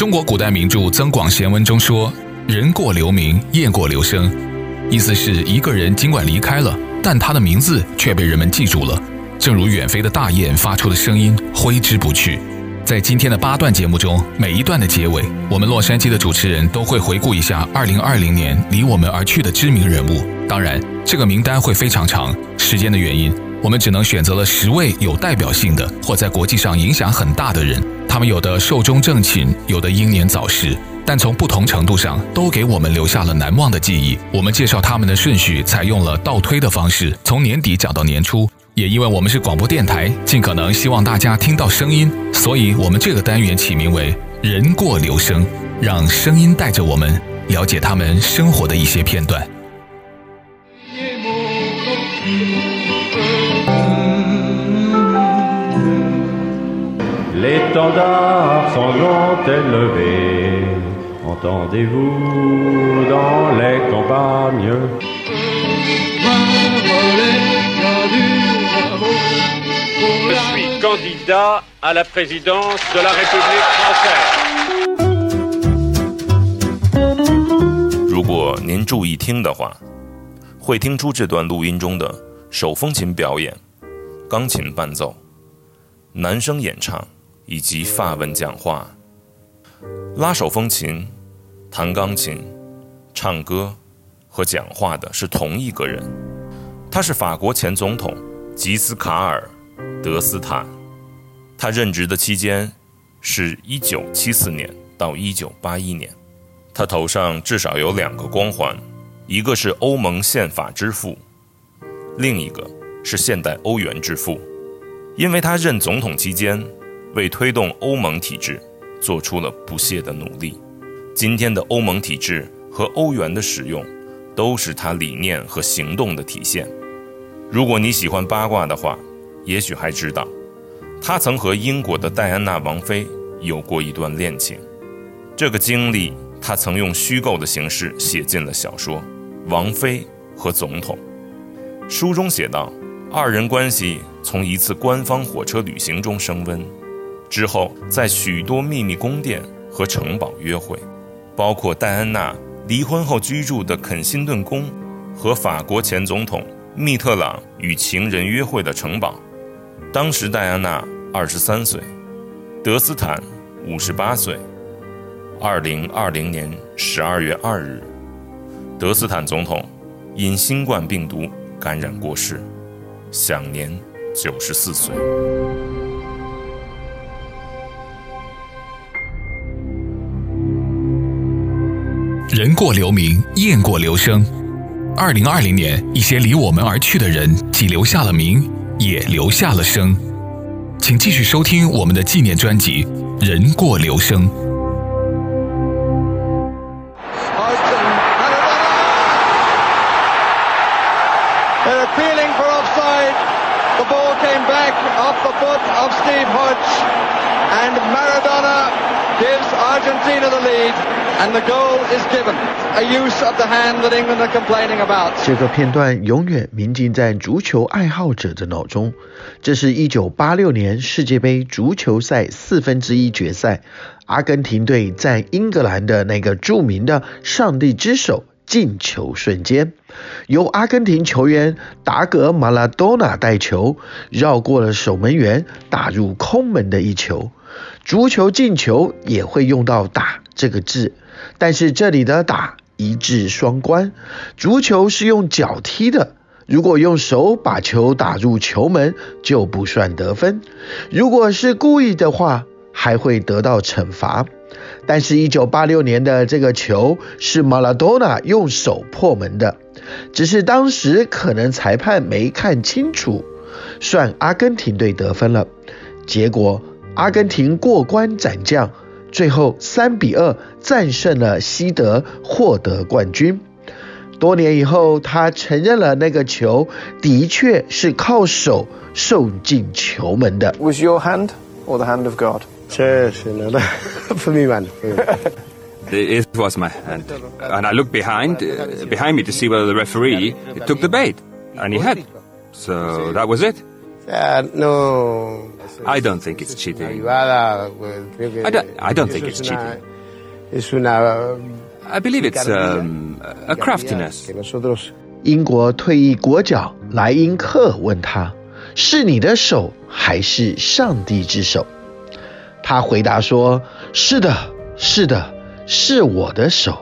中国古代名著《增广贤文》中说：“人过留名，雁过留声。”意思是一个人尽管离开了，但他的名字却被人们记住了，正如远飞的大雁发出的声音挥之不去。在今天的八段节目中，每一段的结尾，我们洛杉矶的主持人都会回顾一下2020年离我们而去的知名人物。当然，这个名单会非常长，时间的原因，我们只能选择了十位有代表性的或在国际上影响很大的人。他们有的寿终正寝，有的英年早逝。但从不同程度上都给我们留下了难忘的记忆。我们介绍他们的顺序采用了倒推的方式，从年底讲到年初。也因为我们是广播电台，尽可能希望大家听到声音，所以我们这个单元起名为“人过留声”，让声音带着我们了解他们生活的一些片段。如果您注意听的话，会听出这段录音中的手风琴表演、钢琴伴奏、男声演唱以及法文讲话。拉手风琴、弹钢琴、唱歌和讲话的是同一个人，他是法国前总统吉斯卡尔·德斯坦。他任职的期间是一九七四年到一九八一年。他头上至少有两个光环，一个是欧盟宪法之父，另一个是现代欧元之父。因为他任总统期间为推动欧盟体制。做出了不懈的努力。今天的欧盟体制和欧元的使用，都是他理念和行动的体现。如果你喜欢八卦的话，也许还知道，他曾和英国的戴安娜王妃有过一段恋情。这个经历，他曾用虚构的形式写进了小说《王妃和总统》。书中写道，二人关系从一次官方火车旅行中升温。之后，在许多秘密宫殿和城堡约会，包括戴安娜离婚后居住的肯辛顿宫和法国前总统密特朗与情人约会的城堡。当时戴安娜二十三岁，德斯坦五十八岁。二零二零年十二月二日，德斯坦总统因新冠病毒感染过世，享年九十四岁。人过留名，雁过留声。二零二零年，一些离我们而去的人，既留下了名，也留下了声。请继续收听我们的纪念专辑《人过留声》。Continue the lead and the goal is given. A use of the hand that england are complaining about. 这个片段永远铭记在足球爱好者的脑中。这是一九八六年世界杯足球赛四分之一决赛。阿根廷队在英格兰的那个著名的上帝之手进球瞬间。由阿根廷球员达格马拉多纳带球绕过了守门员打入空门的一球。足球进球也会用到“打”这个字，但是这里的“打”一字双关。足球是用脚踢的，如果用手把球打入球门就不算得分；如果是故意的话，还会得到惩罚。但是1986年的这个球是马拉多纳用手破门的，只是当时可能裁判没看清楚，算阿根廷队得分了。结果。阿根廷过关斩将，最后三比二战胜了西德，获得冠军。多年以后，他承认了那个球的确是靠手送进球门的。Was your hand or the hand of God? Yes, for me, man. It was my hand, and I looked behind, behind me to see whether the referee took the bait, and he had. So that was it. Uh, no. I don't think it's cheating. Privada, pues, creo que I don't- I don't think eso it's es una- cheating. Es una I believe it's picardía, um, a picardía craftiness. que nosotros 英国退役国脚莱因克问他：“是你的手还是上帝之手？”他回答说：“是的，是的，是我的手。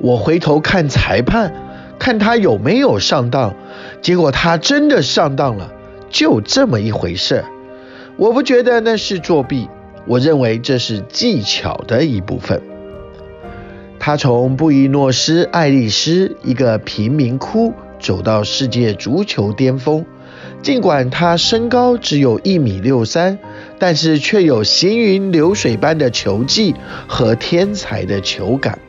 我回头看裁判，看他有没有上当，结果他真的上当了， 就这么一回事。我不觉得那是作弊，我认为这是技巧的一部分。”他从布宜诺斯艾利斯一个贫民窟走到世界足球巅峰，尽管他身高只有一米六三，但是却有行云流水般的球技和天才的球感。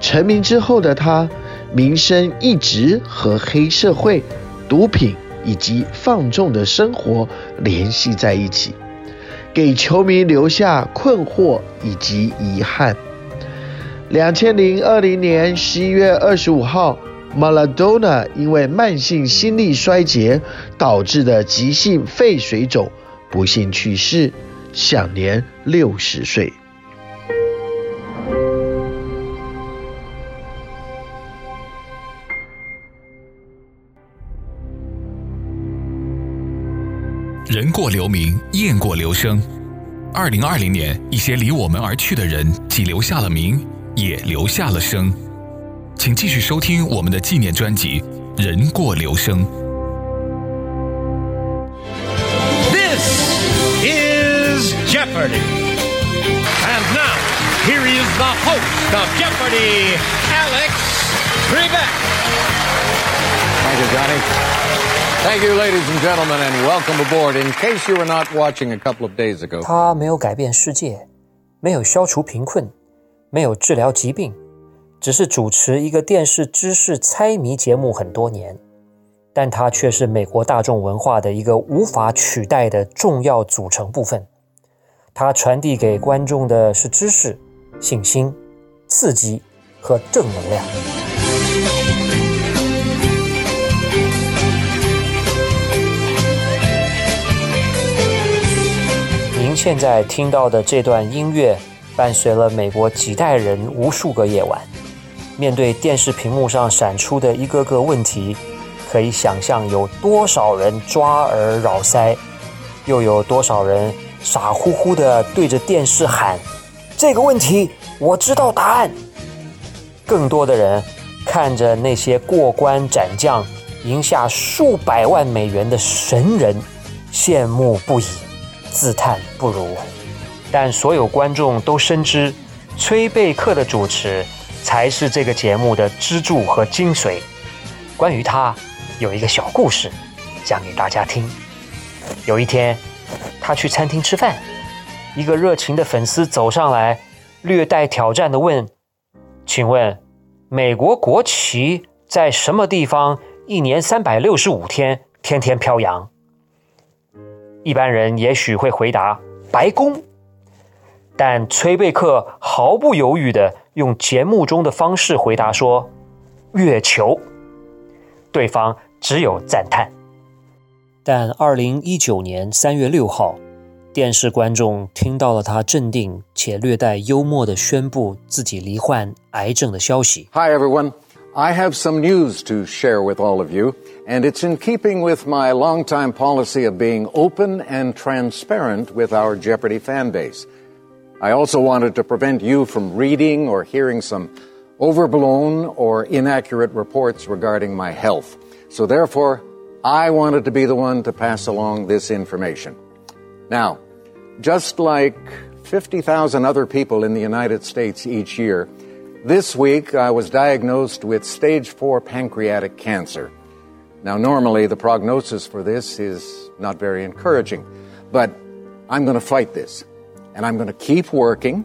成名之后的他，名声一直和黑社会、毒品以及放纵的生活联系在一起，给球迷留下困惑以及遗憾。两千零二零年十一月二十五号，马拉多纳因为慢性心力衰竭导致的急性肺水肿，不幸去世，享年六十岁。过留名，雁过留声。二零二零年，一些离我们而去的人，既留下了名，也留下了声。请继续收听我们的纪念专辑《人过留声》。This is Jeopardy! And now, here is the host of Jeopardy, Alex Trebek. Thank you, Johnny. Thank you, ladies and gentlemen, and welcome aboard. In case you were not watching a couple of days ago, 他没有改变世界，没有消除贫困，没有治疗疾病，只是主持一个电视知识猜谜节目很多年，但他却是美国大众文化的一个无法取代的重要组成部分。他传递给观众的是知识、信心、刺激和正能量。现在听到的这段音乐，伴随了美国几代人无数个夜晚。面对电视屏幕上闪出的一个个问题，可以想象有多少人抓耳挠腮，又有多少人傻乎乎地对着电视喊：“这个问题我知道答案。”更多的人看着那些过关斩将、赢下数百万美元的神人，羡慕不已。自叹不如，但所有观众都深知，崔贝克的主持才是这个节目的支柱和精髓。关于他，有一个小故事，讲给大家听。有一天，他去餐厅吃饭，一个热情的粉丝走上来，略带挑战地问：“请问，美国国旗在什么地方一年三百六十五天天天飘扬？”一般人也许会回答白宫，但崔贝克毫不犹豫地用节目中的方式回答说：“月球。”对方只有赞叹。但二零一九年三月六号，电视观众听到了他镇定且略带幽默地宣布自己罹患癌症的消息。hi everyone. I have some news to share with all of you, and it's in keeping with my longtime policy of being open and transparent with our Jeopardy fan base. I also wanted to prevent you from reading or hearing some overblown or inaccurate reports regarding my health. So therefore, I wanted to be the one to pass along this information. Now, just like 50,000 other people in the United States each year, this week I was diagnosed with stage 4 pancreatic cancer. Now, normally the prognosis for this is not very encouraging, but I'm going to fight this. And I'm going to keep working,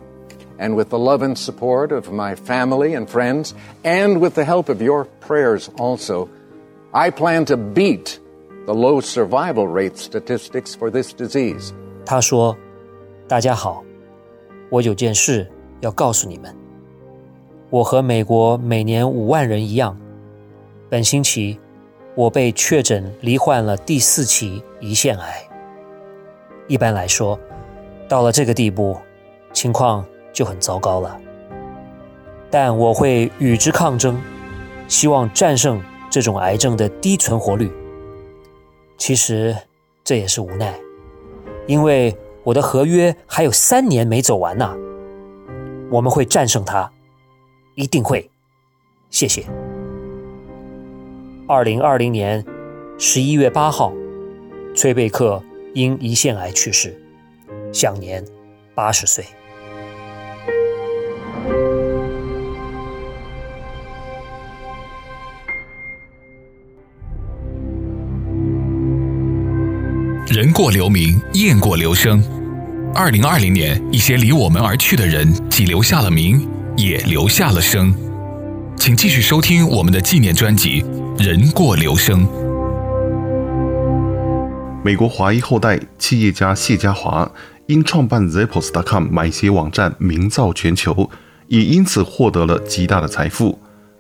and with the love and support of my family and friends, and with the help of your prayers also, I plan to beat the low survival rate statistics for this disease. 他说：“大家好，我有件事要告诉你们。 我和美国每年五万人一样，本星期我被确诊罹患了第四期胰腺癌。一般来说，到了这个地步，情况就很糟糕了。但我会与之抗争，希望战胜这种癌症的低存活率。其实这也是无奈，因为我的合约还有三年没走完呢。我们会战胜它，一定会。谢谢。二零二零年十一月八号，崔贝克因胰腺癌去世，享年八十岁。人过留名，雁过留声。二零二零年，一些离我们而去的人，既留下了名，也留下了声。请继续收听我们的纪念专辑《人过留声》。美国华裔后代企业家谢家华因创办 Zappos.com 买鞋网站名噪全球，也因此获得了极大的财富。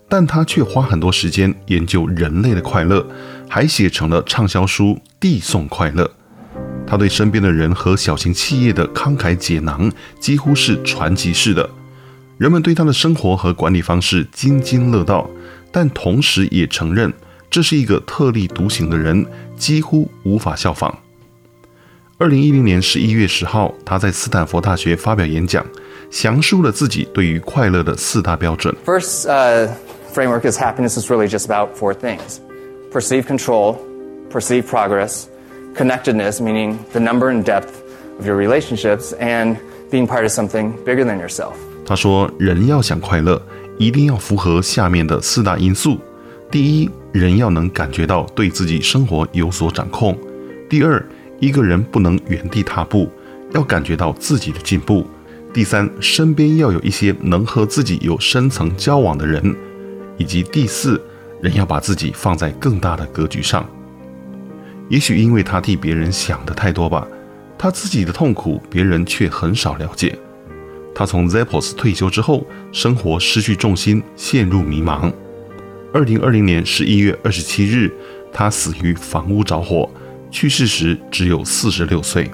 但他却花很多时间研究人类的快乐，还写成了畅销书《递送快乐》。他对身边的人和小型企业的慷慨解囊，几乎是传奇式的。人们对他的生活和管理方式津津乐道，但同时也承认这是一个特立独行的人，几乎无法效仿。二零一零年十一月十号，他在斯坦福大学发表演讲，详述了自己对于快乐的四大标准。First, framework is happiness is really just about four things: perceived control, perceived progress. Connectedness, meaning the number and depth of your relationships, and being part of something bigger than yourself. 他说，人要想快乐，一定要符合下面的四大因素：第一，人要能感觉到对自己生活有所掌控；第二，一个人不能原地踏步，要感觉到自己的进步；第三，身边要有一些能和自己有深层交往的人；以及第四，人要把自己放在更大的格局上。也许因为他替别人想的太多吧，他自己的痛苦别人却很少了解。他从 Zeppos 退休之后，生活失去重心，陷入迷茫。二零二零年十一月二十七日，他死于房屋着火，去世时只有四十六岁。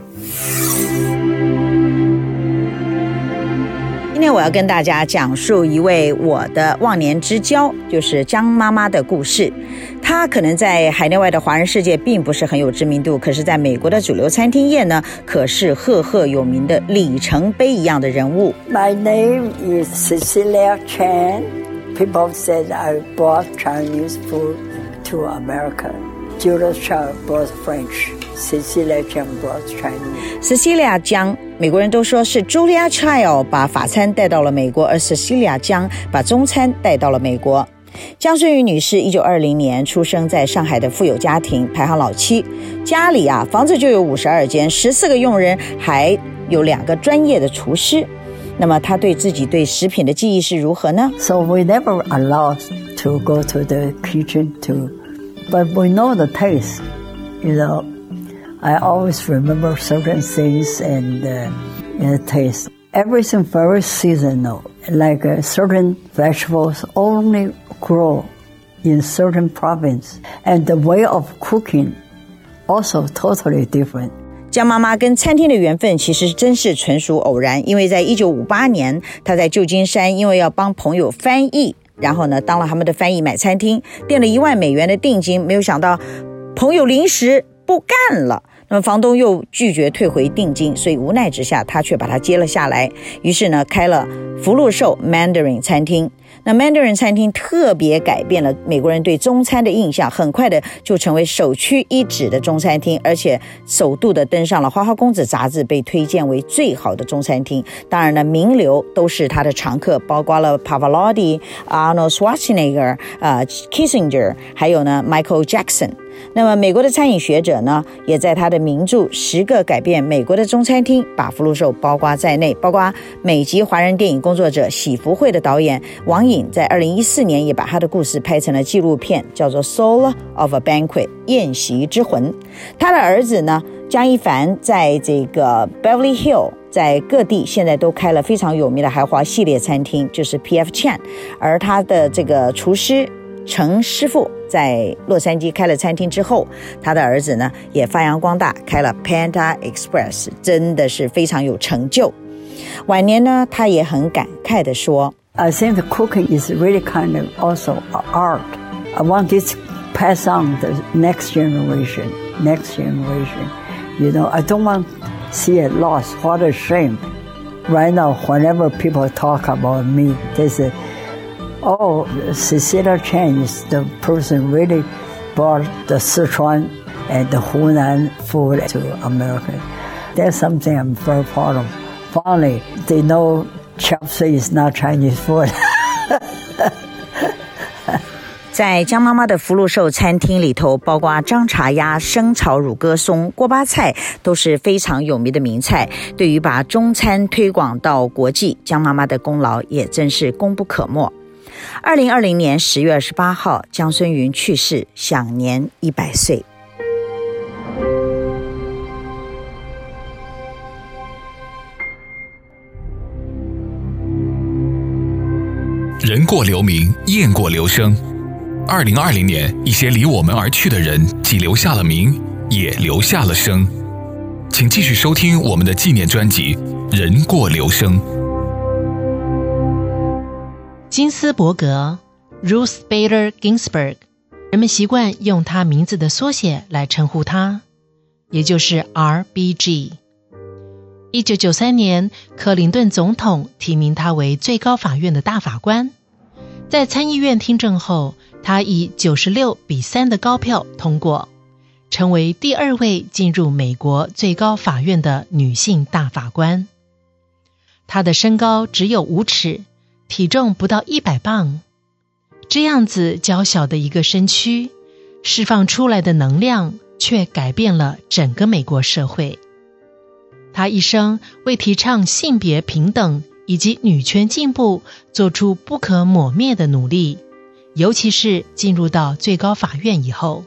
今天我要跟大家讲述一位我的忘年之交，就是江妈妈的故事。她可能在海内外的华人世界并不是很有知名度，可是在美国的主流餐厅业呢，可是赫赫有名的里程碑一样的人物。My name is Cecilia Chan. People said I brought Chinese food to America. Julia Child brought French. Cecilia Chan brought Chinese. Cecilia 江，美国人都说是 Julia Child 把法餐带到了美国，而 Cecilia Jiang 把中餐带到了美国。江顺宇女士一九二零年出生在上海的富有家庭，排行老七，家里啊房子就有五十二间，十四个佣人，还有两个专业的厨师。那么她对自己对食品的记忆是如何呢？So we never allowed to go to the kitchen to, but we know the taste, you know. I always remember certain things and uh, the taste. Everything very seasonal, like uh, certain vegetables only grow in certain province, and the way of cooking also totally different. 江妈妈跟餐厅的缘分其实真是纯属偶然，因为在一九五八年，她在旧金山，因为要帮朋友翻译，然后呢当了他们的翻译买餐厅，垫了一万美元的定金，没有想到朋友临时 不干了。那么房东又拒绝退回定金，所以无奈之下，他却把它接了下来。于是呢，开了福禄寿 Mandarin 餐厅。那 Mandarin 餐厅特别改变了美国人对中餐的印象，很快的就成为首屈一指的中餐厅，而且首度的登上了《花花公子》杂志，被推荐为最好的中餐厅。当然呢，名流都是他的常客，包括了 Pavarotti、Arnold Schwarzenegger、呃 Kissinger，还有呢 Michael Jackson。那么，美国的餐饮学者呢，也在他的名著《十个改变美国的中餐厅》把福禄寿包括在内，包括美籍华人电影工作者喜福会的导演王颖，在二零一四年也把他的故事拍成了纪录片，叫做《Soul of a Banquet》宴席之魂。他的儿子呢，江一凡，在这个 Beverly Hill，在各地现在都开了非常有名的豪华系列餐厅，就是 P.F. Chan，而他的这个厨师。程师傅在洛杉矶开了餐厅之后，他的儿子呢也发扬光大，开了 Panda Express，真的是非常有成就。晚年呢，他也很感慨地说：“I think the cooking is really kind of also art. I want this pass on the next generation, next generation. You know, I don't want see it lost. What a shame! Right now, whenever people talk about me, they say.” Oh, Cecilia Chen is the person really brought the Sichuan and the Hunan food to America. That's something I'm very proud of. Finally, they know chop suey is not Chinese food. 在江妈妈的福禄寿餐厅里头，包括张茶鸭、生炒乳鸽松、锅巴菜，都是非常有名的名菜。对于把中餐推广到国际，江妈妈的功劳也真是功不可没。二零二零年十月二十八号，江孙云去世，享年一百岁。人过留名，雁过留声。二零二零年，一些离我们而去的人，既留下了名，也留下了声。请继续收听我们的纪念专辑《人过留声》。金斯伯格 （Ruth Bader Ginsburg），人们习惯用她名字的缩写来称呼她，也就是 RBG。一九九三年，克林顿总统提名她为最高法院的大法官。在参议院听证后，她以九十六比三的高票通过，成为第二位进入美国最高法院的女性大法官。她的身高只有五尺。体重不到一百磅，这样子娇小的一个身躯，释放出来的能量却改变了整个美国社会。她一生为提倡性别平等以及女权进步做出不可磨灭的努力，尤其是进入到最高法院以后。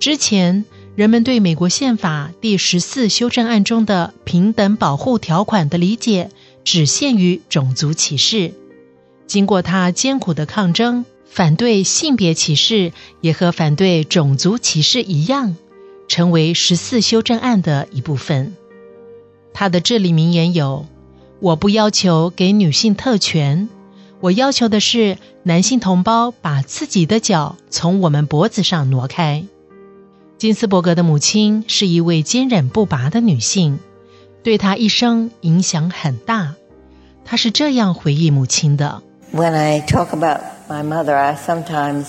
之前人们对美国宪法第十四修正案中的平等保护条款的理解，只限于种族歧视。经过他艰苦的抗争，反对性别歧视也和反对种族歧视一样，成为十四修正案的一部分。他的至理名言有：“我不要求给女性特权，我要求的是男性同胞把自己的脚从我们脖子上挪开。”金斯伯格的母亲是一位坚韧不拔的女性。对他一生影响很大，他是这样回忆母亲的。When I talk about my mother, I sometimes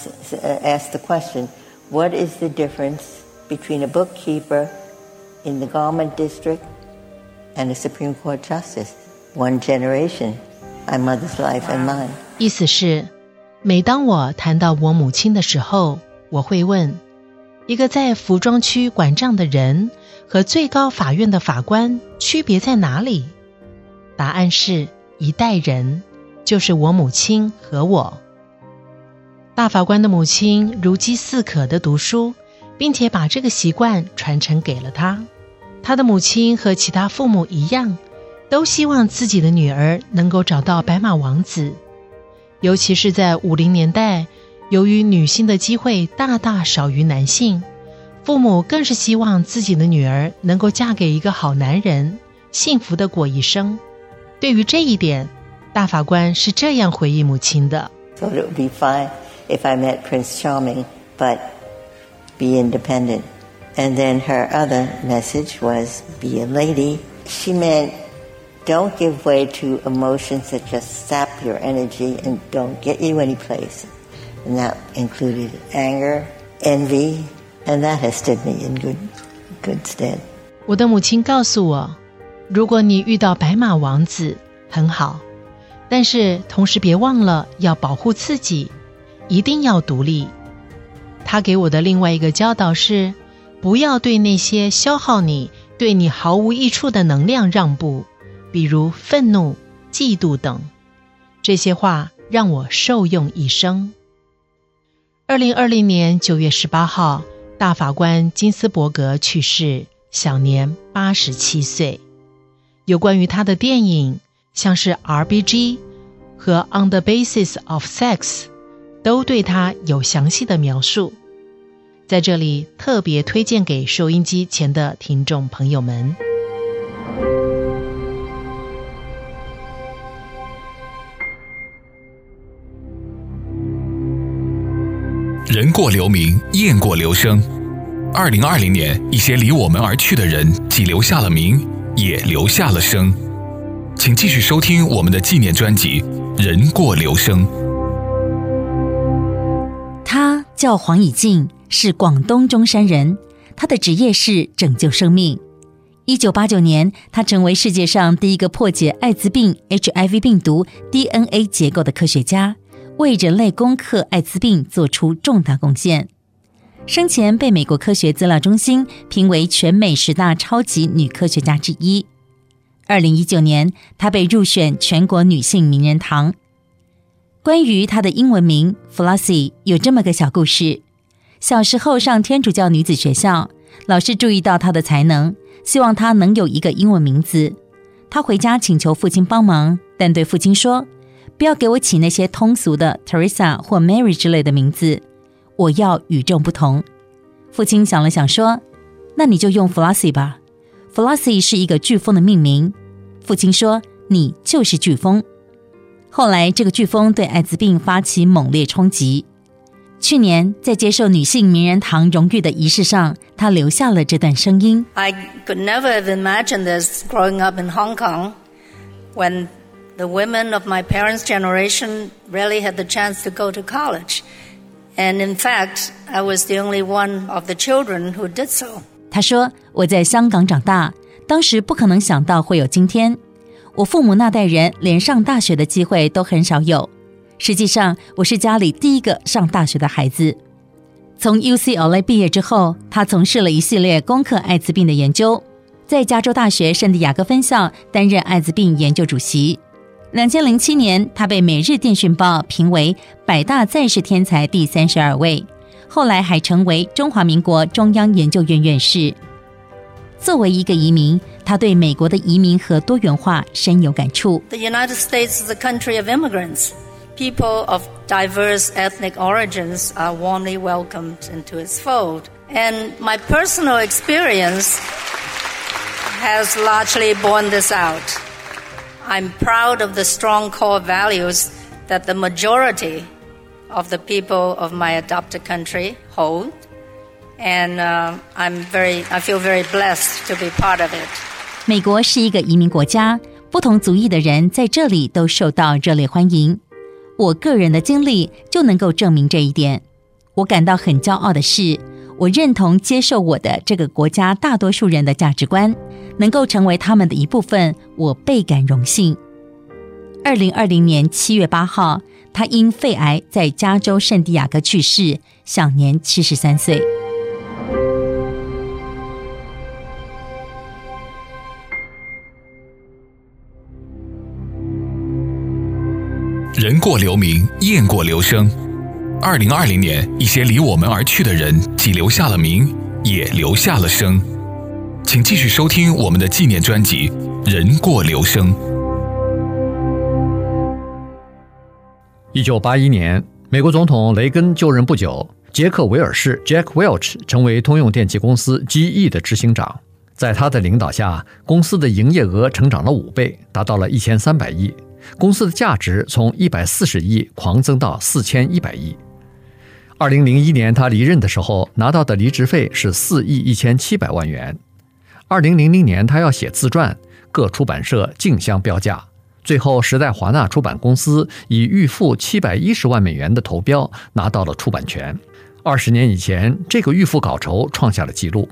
ask the question, "What is the difference between a bookkeeper in the Garment District and a Supreme Court Justice? One generation, my mother's life and mine." 意思是，每当我谈到我母亲的时候，我会问。一个在服装区管账的人 和最高法院的法官区别在哪里？答案是一代人，就是我母亲和我。大法官的母亲如饥似渴地读书，并且把这个习惯传承给了他。他的母亲和其他父母一样，都希望自己的女儿能够找到白马王子，尤其是在五零年代。由于女性的机会大大少于男性，父母更是希望自己的女儿能够嫁给一个好男人，幸福的过一生。对于这一点，大法官是这样回忆母亲的：“Thought it would be fine if I met Prince Charming, but be independent.” And then her other message was, "Be a lady." She meant, "Don't give way to emotions that just sap your energy and don't get you any place." And that included anger, envy, and that has stood me in good, good stead. 我的母亲告诉我，如果你遇到白马王子，很好，但是同时别忘了要保护自己，一定要独立。她给我的另外一个教导是，不要对那些消耗你、对你毫无益处的能量让步，比如愤怒、嫉妒等。这些话让我受用一生。二零二零年九月十八号，大法官金斯伯格去世，享年八十七岁。有关于他的电影，像是《R.B.G.》和《On the Basis of Sex》，都对他有详细的描述。在这里特别推荐给收音机前的听众朋友们。人过留名，雁过留声。二零二零年，一些离我们而去的人，既留下了名，也留下了声。请继续收听我们的纪念专辑《人过留声》。他叫黄以静，是广东中山人。他的职业是拯救生命。一九八九年，他成为世界上第一个破解艾滋病 （HIV） 病毒 DNA 结构的科学家，为人类攻克艾滋病做出重大贡献。生前被美国科学资料中心评为全美十大超级女科学家之一。二零一九年，她被入选全国女性名人堂。关于她的英文名 Flossie，有这么个小故事：小时候上天主教女子学校，老师注意到她的才能，希望她能有一个英文名字。她回家请求父亲帮忙，但对父亲说：“不要给我起那些通俗的 Teresa 或 Mary 之类的名字，我要与众不同。”父亲想了想说：“那你就用 Flossie 吧。” Flossie 是一个飓风的命名。父亲说：“你就是飓风。”后来，这个飓风对艾滋病发起猛烈冲击。去年，在接受女性名人堂荣誉的仪式上，她留下了这段声音：“I could never have imagined this growing up in Hong Kong, when the women of my parents' generation really had the chance to go to college, and in fact, I was the only one of the children who did so.” 他说：“我在香港长大。”当时不可能想到会有今天，我父母那代人连上大学的机会都很少有。实际上，我是家里第一个上大学的孩子。从 UCLA 毕业之后，他从事了一系列攻克艾滋病的研究，在加州大学圣地亚哥分校担任艾滋病研究主席。两千零七年，他被《每日电讯报》评为百大在世天才第三十二位，后来还成为中华民国中央研究院院士。作为一个移民，他对美国的移民和多元化深有感触。The United States is a country of immigrants. People of diverse ethnic origins are warmly welcomed into its fold. And my personal experience has largely borne this out. I'm proud of the strong core values that the majority of the people of my adopted country hold. And I'm very, I feel very blessed to be part of it. 美国是一个移民国家，不同族裔的人在这里都受到热烈欢迎。我个人的经历就能够证明这一点。我感到很骄傲的是， 我认同接受我的这个国家大多数人的价值观，能够成为他们的一部分，我倍感荣幸。二零二零年七月八号，他因肺癌在加州圣地亚哥去世，享年七十三岁。人过留名，雁过留声。二零二零年，一些离我们而去的人，既留下了名，也留下了声。请继续收听我们的纪念专辑《人过留声》。一九八一年，美国总统雷根就任不久，杰克·韦尔士 （Jack Welch） 成为通用电气公司 GE 的执行长。在他的领导下，公司的营业额成长了五倍，达到了一千三百亿。公司的价值从一百四十亿狂增到四千一百亿。二零零一年他离任的时候，拿到的离职费是四亿一千七百万元。二零零零年他要写自传，各出版社竞相标价，最后时代华纳出版公司以预付七百一十万美元的投标拿到了出版权。二十年以前，这个预付稿酬创下了纪录。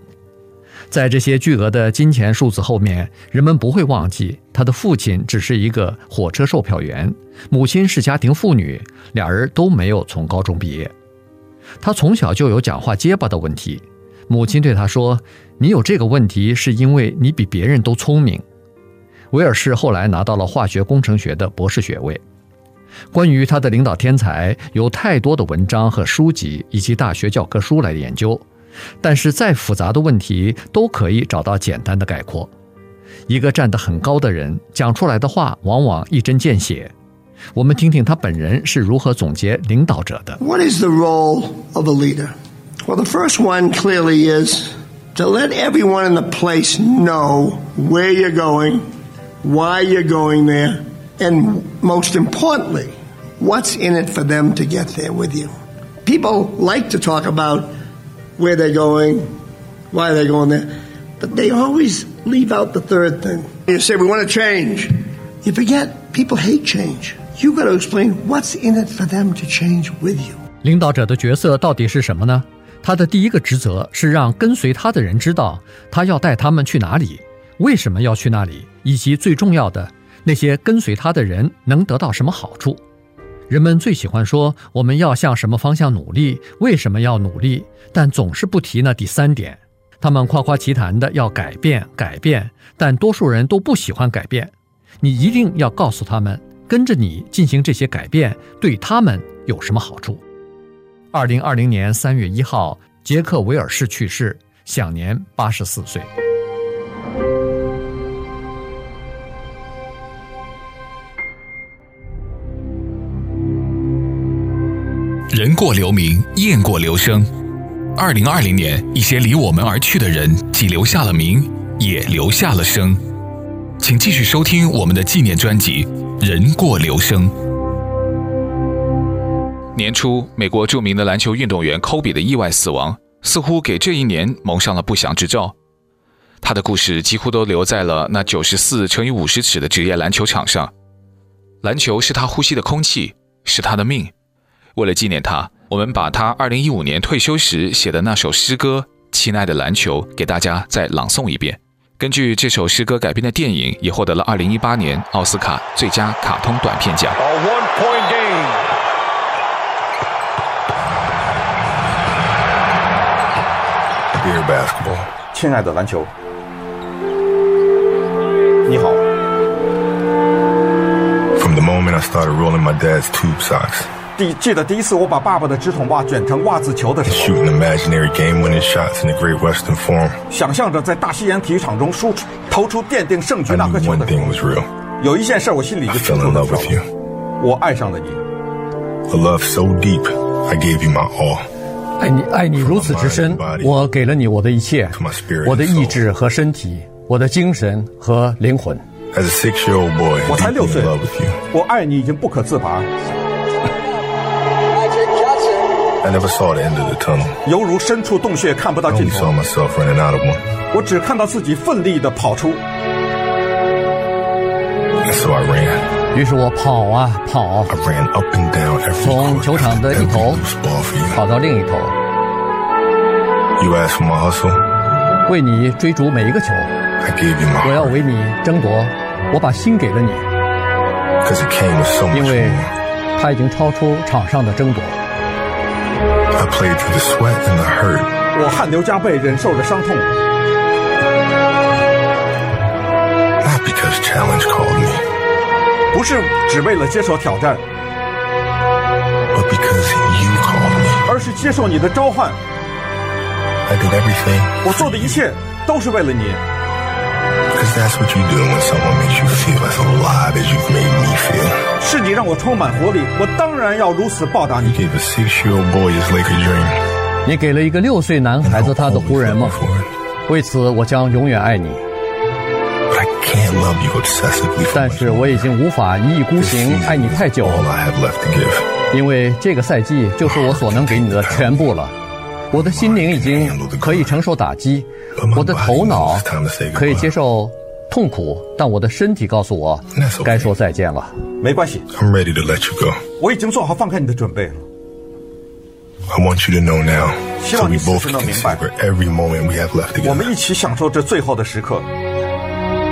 在这些巨额的金钱数字后面，人们不会忘记他的父亲只是一个火车售票员，母亲是家庭妇女，俩人都没有从高中毕业。他从小就有讲话结巴的问题，母亲对他说：“你有这个问题是因为你比别人都聪明。”威尔士后来拿到了化学工程学的博士学位。关于他的领导天才，有太多的文章和书籍以及大学教科书来研究。但是再复杂的问题都可以找到简单的概括。一个站得很高的人讲出来的话往往一针见血，我们听听他本人是如何总结领导者的。 What is the role of a leader? Well, the first one clearly is to let everyone in the place know where you're going, why you're going there, and most importantly, what's in it for them to get there with you. People like to talk about where they're going, why they're going there, but they always leave out the third thing. You say, we want to change. You forget people hate change. You got to explain what's in it for them to change with you. 领导者的角色到底是什么呢？他的第一个职责是让跟随他的人知道他要带他们去哪里，为什么要去那里，以及最重要的，那些跟随他的人能得到什么好处。人们最喜欢说我们要向什么方向努力，为什么要努力，但总是不提那第三点。他们夸夸其谈的要改变，改变，但多数人都不喜欢改变。你一定要告诉他们，跟着你进行这些改变对他们有什么好处。二零二零年三月一号，杰克·韦尔士去世，享年八十四岁。人过留名，雁过留声。二零二零年，一些离我们而去的人，既留下了名，也留下了声。请继续收听我们的纪念专辑《人过留声》。年初，美国著名的篮球运动员科比的意外死亡，似乎给这一年蒙上了不祥之兆。他的故事几乎都留在了那九十四乘以五十尺的职业篮球场上。篮球是他呼吸的空气，是他的命。为了纪念他，我们把他二零一五年退休时写的那首诗歌《亲爱的篮球》给大家再朗诵一遍。根据这首诗歌改编的电影也获得了二零一八年奥斯卡最佳卡通短片奖。亲爱的篮球，你好。From the moment I started rolling my dad's tube socks. 第记得第一次我把爸爸的直筒袜卷成袜子球的时候想象着在大西洋体育场中输出投出奠定胜局那颗球有一件事我心里就真的很高我爱上了你。The love so deep i gave you my all. 爱你爱你如此之深我给了你我的一切我的意志和身体我的精神和灵魂。As a sixyearold boy 我才六岁我爱你已经不可自拔。I never saw the end of the tunnel. 犹如身处洞穴看不到尽 only 头 saw。myself running out of one. 我只看到自己奋力的跑出，And so I ran. 于是我跑啊跑，I ran up and down every 从球场的一头.跑到另一头，You asked for my hustle. 为你追逐每一个球。I gave you my 我要为你争夺，我把心给了你，Cause it came with so much. 它已经超出场上的争夺。I played through the sweat and the hurt. 我汗流浃背，忍受着伤痛，Not because challenge called me, 不是只为了接受挑战，but because you called me. 而是接受你的召唤。I did everything 我做的一切都是为了你，because that's what you do when someone makes you feel as alive as you've made me feel. 是你让我充满活力，我当然要如此报答 You 你。gave a six-year-old boy his Laker dream. 你给了一个六岁男孩子他的湖人梦，为此我将永远爱你。I can't love you obsessively 但是我已经无法一意孤行爱你太久，all I have left to give. 因为这个赛季就是我所能给你的全部了。我的心灵已经可以承受打击，我的头脑可以接受痛苦，但我的身体告诉我该说再见了。没关系，I'm ready to let you go. 我已经做好放开你的准备了。I want you to know now, 希望你此时能明白，every moment we have left 我.们一起享受这最后的时刻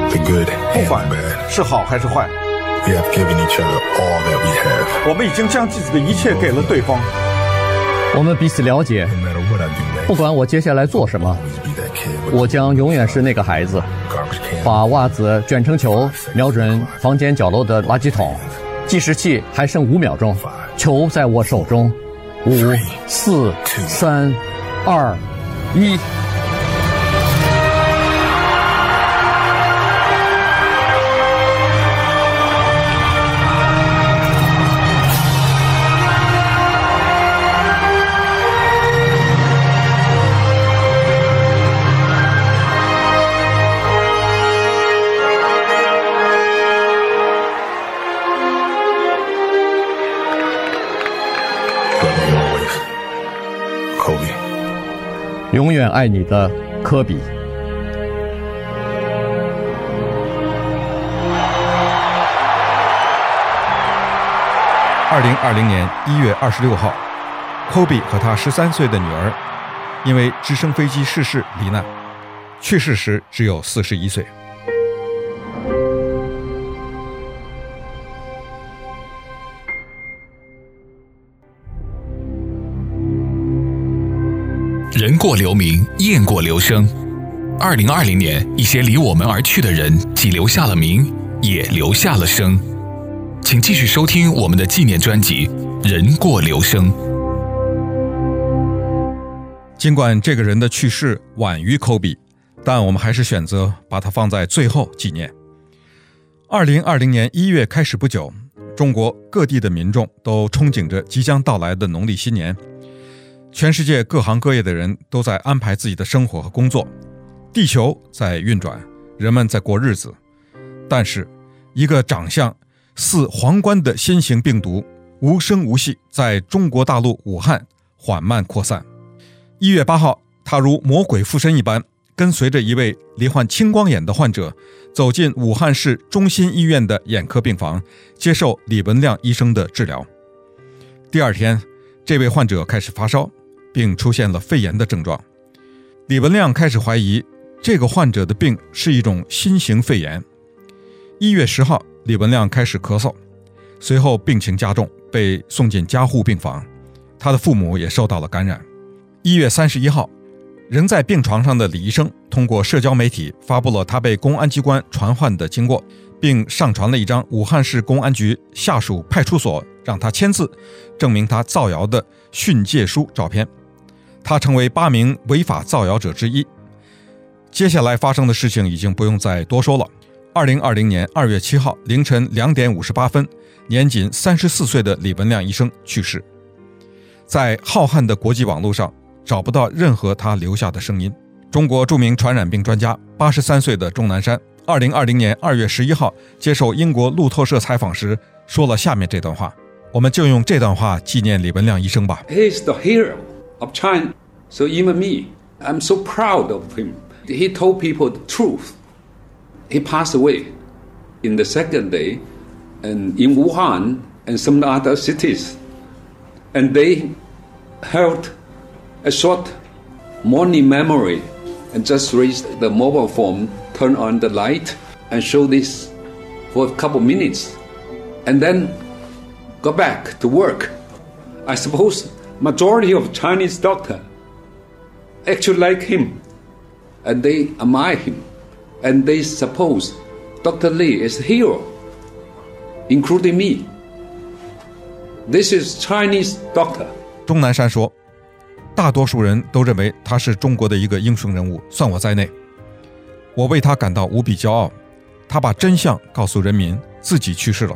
，The good 不 and 管 the bad. 是好还是坏，We have given each other all that we have. 我们已经将自己的一切给了对方。我们彼此了解，不管我接下来做什么，我将永远是那个孩子，把袜子卷成球，瞄准房间角落的垃圾桶。计时器还剩五秒钟，球在我手中，五、四、三、二、一。爱你的科比。二零二零年一月二十六号，科比和他十三岁的女儿因为直升飞机失事罹难，去世时只有四十一岁。过留名，雁过留声。二零二零年，一些离我们而去的人，既留下了名，也留下了声。请继续收听我们的纪念专辑《人过留声》。尽管这个人的去世晚于科比，但我们还是选择把他放在最后纪念。二零二零年一月开始不久，中国各地的民众都憧憬着即将到来的农历新年，全世界各行各业的人都在安排自己的生活和工作，地球在运转，人们在过日子。但是，一个长相似皇冠的新型病毒，无声无息在中国大陆武汉缓慢扩散。一月八号，他如魔鬼附身一般，跟随着一位罹患青光眼的患者，走进武汉市中心医院的眼科病房，接受李文亮医生的治疗。第二天，这位患者开始发烧，并出现了肺炎的症状。李文亮开始怀疑，这个患者的病是一种新型肺炎。一月十号。李文亮开始咳嗽，随后病情加重，被送进加护病房。他的父母也受到了感染。一月三十一号，仍在病床上的李医生通过社交媒体发布了他被公安机关传唤的经过，并上传了一张武汉市公安局下属派出所让他签字，证明他造谣的训诫书照片。他成为八名违法造谣者之一。接下来发生的事情已经不用再多说了。二零二零年二月七号凌晨两点五十八分，年仅三十四岁的李文亮医生去世。在浩瀚的国际网络上，找不到任何他留下的声音。中国著名传染病专家八十三岁的钟南山，二零二零年二月十一号接受英国路透社采访时，说了下面这段话。我们就用这段话纪念李文亮医生吧。He's the hero of China, so even me, I'm so proud of him. He told people the truth. He passed away in the second day, and in Wuhan and some other cities, and they held a short morning memory and just raised the mobile phone, turn on the light, and show this for a couple minutes, and then go back to work. I suppose majority of Chinese doctor actually like him, and they admire him. And they suppose Dr. Lee is hero, including me. This is Chinese doctor. 钟南山说：“大多数人都认为他是中国的一个英雄人物，算我在内。我为他感到无比骄傲。他把真相告诉人民，自己去世了。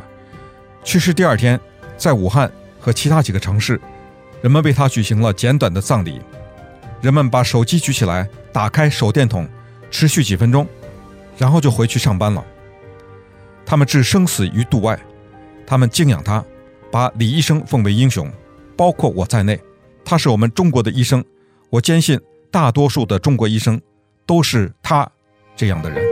去世第二天，在武汉和其他几个城市，人们为他举行了简短的葬礼。人们把手机举起来，打开手电筒，持续几分钟。”然后就回去上班了。他们置生死于度外，他们敬仰他，把李医生奉为英雄，包括我在内。他是我们中国的医生，我坚信大多数的中国医生都是他这样的人。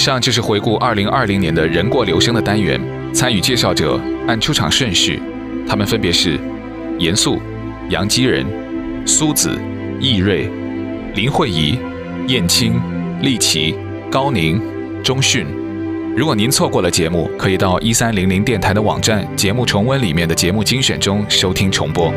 上就是回顾二零二零年的人过留声的单元。参与介绍者按出场顺序，他们分别是严肃、杨基仁、苏子、易瑞、林慧仪、燕青、丽琪、高宁、钟迅。如果您错过了节目，可以到一三零零电台的网站节目重温里面的节目精选中收听重播。